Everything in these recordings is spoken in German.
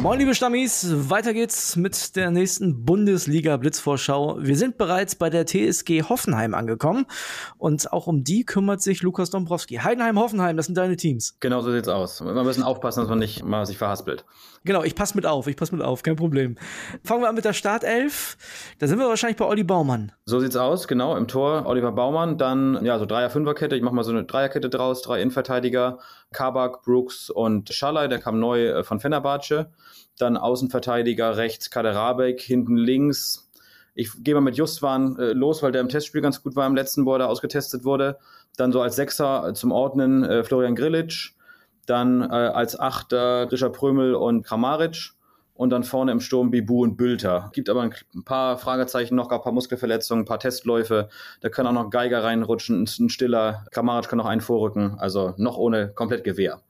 Moin liebe Stammis, weiter geht's mit der nächsten Bundesliga Blitzvorschau. Wir sind bereits bei der TSG Hoffenheim angekommen und auch um die kümmert sich Lukas Dombrowski. Heidenheim, Hoffenheim, das sind deine Teams. Genau so sieht's aus. Wir müssen aufpassen, dass man nicht mal sich verhaspelt. Genau, ich passe mit auf, ich passe mit auf, kein Problem. Fangen wir an mit der Startelf. Da sind wir wahrscheinlich bei Olli Baumann. So sieht's aus, genau, im Tor Oliver Baumann, dann ja, so Dreier-Fünfer-Kette, ich mache mal so eine Dreierkette draus, drei Innenverteidiger, Kabak, Brooks und Schallei, der kam neu äh, von Fenerbahce. Dann Außenverteidiger rechts Kaderabek, hinten links. Ich gehe mal mit Justwan äh, los, weil der im Testspiel ganz gut war im letzten, wo er ausgetestet wurde. Dann so als Sechser zum Ordnen äh, Florian Grillitsch. Dann äh, als Achter Grisha Prömel und Kramaric. Und dann vorne im Sturm Bibu und Bülter. Gibt aber ein, paar Fragezeichen noch, ein paar Muskelverletzungen, ein paar Testläufe. Da kann auch noch Geiger reinrutschen, ein Stiller. Kramaric kann noch einen vorrücken. Also noch ohne komplett Gewehr.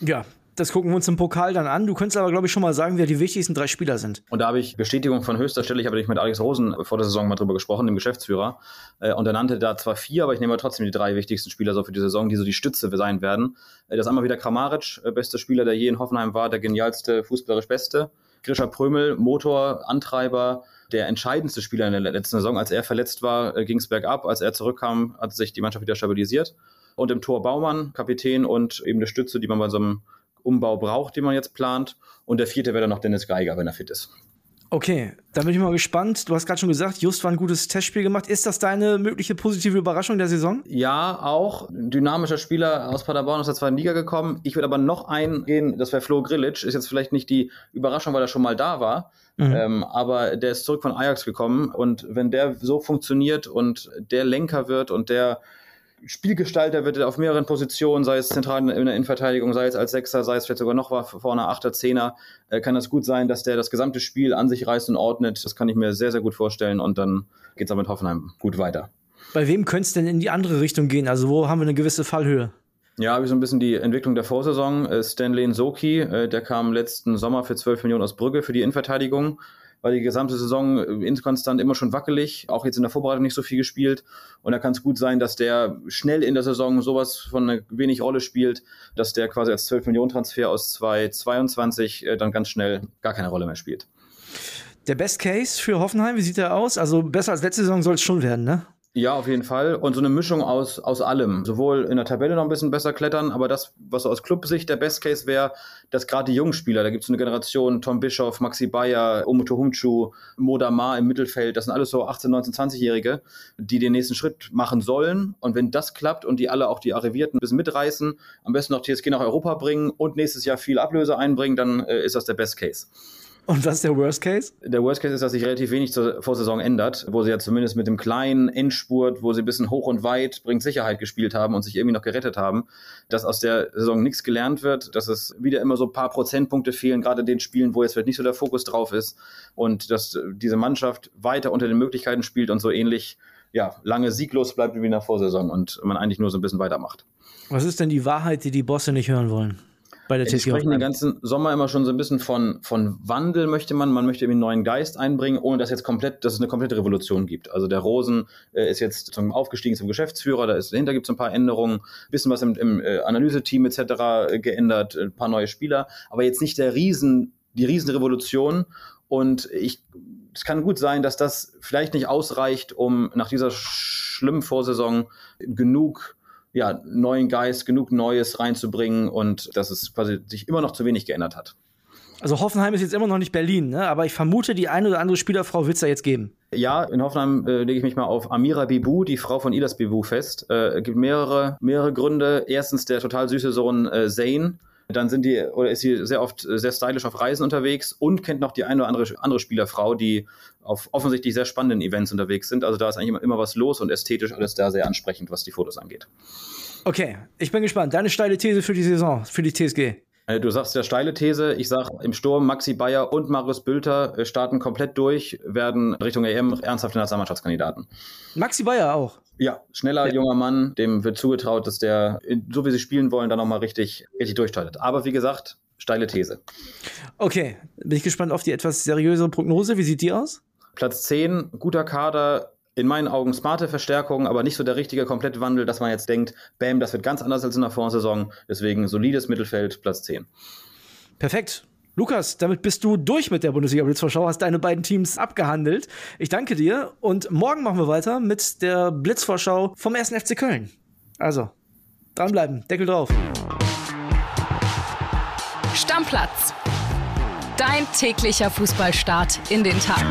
Ja, das gucken wir uns im Pokal dann an. Du könntest aber, glaube ich, schon mal sagen, wer die wichtigsten drei Spieler sind. Und da habe ich Bestätigung von höchster Stelle. Ich habe mit Alex Rosen vor der Saison mal drüber gesprochen, dem Geschäftsführer. Äh, und er nannte da zwar vier, aber ich nehme trotzdem die drei wichtigsten Spieler so für die Saison, die so die Stütze sein werden. Äh, das ist einmal wieder Kramaric, äh, bester Spieler, der je in Hoffenheim war, der genialste, fußballerisch beste. Grisha Prömel, Motor, Antreiber, der entscheidendste Spieler in der letzten Saison. Als er verletzt war, ging es bergab. Als er zurückkam, hat sich die Mannschaft wieder stabilisiert. Und im Tor Baumann, Kapitän und eben eine Stütze, die man bei so einem Umbau braucht, den man jetzt plant. Und der vierte wäre dann noch Dennis Geiger, wenn er fit ist. Okay, da bin ich mal gespannt. Du hast gerade schon gesagt, Just war ein gutes Testspiel gemacht. Ist das deine mögliche positive Überraschung der Saison? Ja, auch. Dynamischer Spieler aus Paderborn aus der zweiten Liga gekommen. Ich würde aber noch eingehen, das wäre Flo Grillitsch. Ist jetzt vielleicht nicht die Überraschung, weil er schon mal da war. Mhm. Ähm, aber der ist zurück von Ajax gekommen. Und wenn der so funktioniert und der Lenker wird und der Spielgestalter wird auf mehreren Positionen, sei es zentral in der Innenverteidigung, sei es als Sechser, sei es vielleicht sogar noch vorne Achter, Zehner, äh, kann das gut sein, dass der das gesamte Spiel an sich reißt und ordnet. Das kann ich mir sehr, sehr gut vorstellen und dann geht es auch mit Hoffenheim gut weiter. Bei wem könnte es denn in die andere Richtung gehen? Also wo haben wir eine gewisse Fallhöhe? Ja, habe ich so ein bisschen die Entwicklung der Vorsaison. Äh, Stanley Nsoki, äh, der kam letzten Sommer für 12 Millionen aus Brügge für die Innenverteidigung war die gesamte Saison äh, inkonstant immer schon wackelig, auch jetzt in der Vorbereitung nicht so viel gespielt. Und da kann es gut sein, dass der schnell in der Saison sowas von eine wenig Rolle spielt, dass der quasi als 12 Millionen Transfer aus 2022 äh, dann ganz schnell gar keine Rolle mehr spielt. Der Best Case für Hoffenheim, wie sieht der aus? Also besser als letzte Saison soll es schon werden, ne? Ja, auf jeden Fall. Und so eine Mischung aus, aus allem. Sowohl in der Tabelle noch ein bisschen besser klettern, aber das, was aus Clubsicht der Best Case wäre, dass gerade die jungen Spieler, da gibt es eine Generation, Tom Bischoff, Maxi Bayer, Omoto Humchu, Modamar im Mittelfeld, das sind alles so 18, 19, 20-Jährige, die den nächsten Schritt machen sollen. Und wenn das klappt und die alle auch die Arrivierten ein bisschen mitreißen, am besten noch TSG nach Europa bringen und nächstes Jahr viel Ablöse einbringen, dann äh, ist das der Best Case. Und was ist der Worst Case? Der Worst Case ist, dass sich relativ wenig zur Vorsaison ändert, wo sie ja zumindest mit dem kleinen Endspurt, wo sie ein bisschen hoch und weit bringt Sicherheit gespielt haben und sich irgendwie noch gerettet haben, dass aus der Saison nichts gelernt wird, dass es wieder immer so ein paar Prozentpunkte fehlen, gerade in den Spielen, wo jetzt vielleicht nicht so der Fokus drauf ist und dass diese Mannschaft weiter unter den Möglichkeiten spielt und so ähnlich ja, lange sieglos bleibt wie in der Vorsaison und man eigentlich nur so ein bisschen weitermacht. Was ist denn die Wahrheit, die die Bosse nicht hören wollen? Bei der TSG. Wir sprechen den ganzen Sommer immer schon so ein bisschen von, von Wandel möchte man, man möchte irgendwie einen neuen Geist einbringen, ohne dass jetzt komplett, dass es eine komplette Revolution gibt. Also der Rosen äh, ist jetzt zum aufgestiegen zum Geschäftsführer, da ist, dahinter gibt es ein paar Änderungen, bisschen was im, im äh, Analyseteam etc. Äh, geändert, ein paar neue Spieler, aber jetzt nicht der Riesen, die Riesenrevolution. Und ich, es kann gut sein, dass das vielleicht nicht ausreicht, um nach dieser schlimmen Vorsaison genug ja, neuen Geist, genug Neues reinzubringen und dass es quasi sich immer noch zu wenig geändert hat. Also Hoffenheim ist jetzt immer noch nicht Berlin, ne? aber ich vermute, die eine oder andere Spielerfrau wird es da jetzt geben. Ja, in Hoffenheim äh, lege ich mich mal auf Amira Bibu, die Frau von Ilas Bibu, fest. Äh, gibt mehrere, mehrere Gründe. Erstens der total süße Sohn äh, Zane, dann sind die oder ist sie sehr oft sehr stylisch auf Reisen unterwegs und kennt noch die eine oder andere andere Spielerfrau, die auf offensichtlich sehr spannenden Events unterwegs sind. Also da ist eigentlich immer, immer was los und ästhetisch alles da sehr ansprechend, was die Fotos angeht. Okay, ich bin gespannt. Deine steile These für die Saison, für die TSG. Äh, du sagst ja steile These. Ich sag im Sturm Maxi Bayer und Marius Bülter äh, starten komplett durch, werden Richtung EM ernsthafte Nationalmannschaftskandidaten. Maxi Bayer auch. Ja, schneller ja. junger Mann, dem wird zugetraut, dass der, so wie sie spielen wollen, dann nochmal richtig, richtig durchstartet. Aber wie gesagt, steile These. Okay, bin ich gespannt auf die etwas seriösere Prognose. Wie sieht die aus? Platz 10, guter Kader, in meinen Augen smarte Verstärkung, aber nicht so der richtige komplette Wandel, dass man jetzt denkt, bam, das wird ganz anders als in der Vorsaison. Deswegen solides Mittelfeld, Platz 10. Perfekt. Lukas, damit bist du durch mit der Bundesliga Blitzvorschau, hast deine beiden Teams abgehandelt. Ich danke dir und morgen machen wir weiter mit der Blitzvorschau vom 1. FC Köln. Also, dranbleiben, Deckel drauf. Stammplatz. Dein täglicher Fußballstart in den Tag.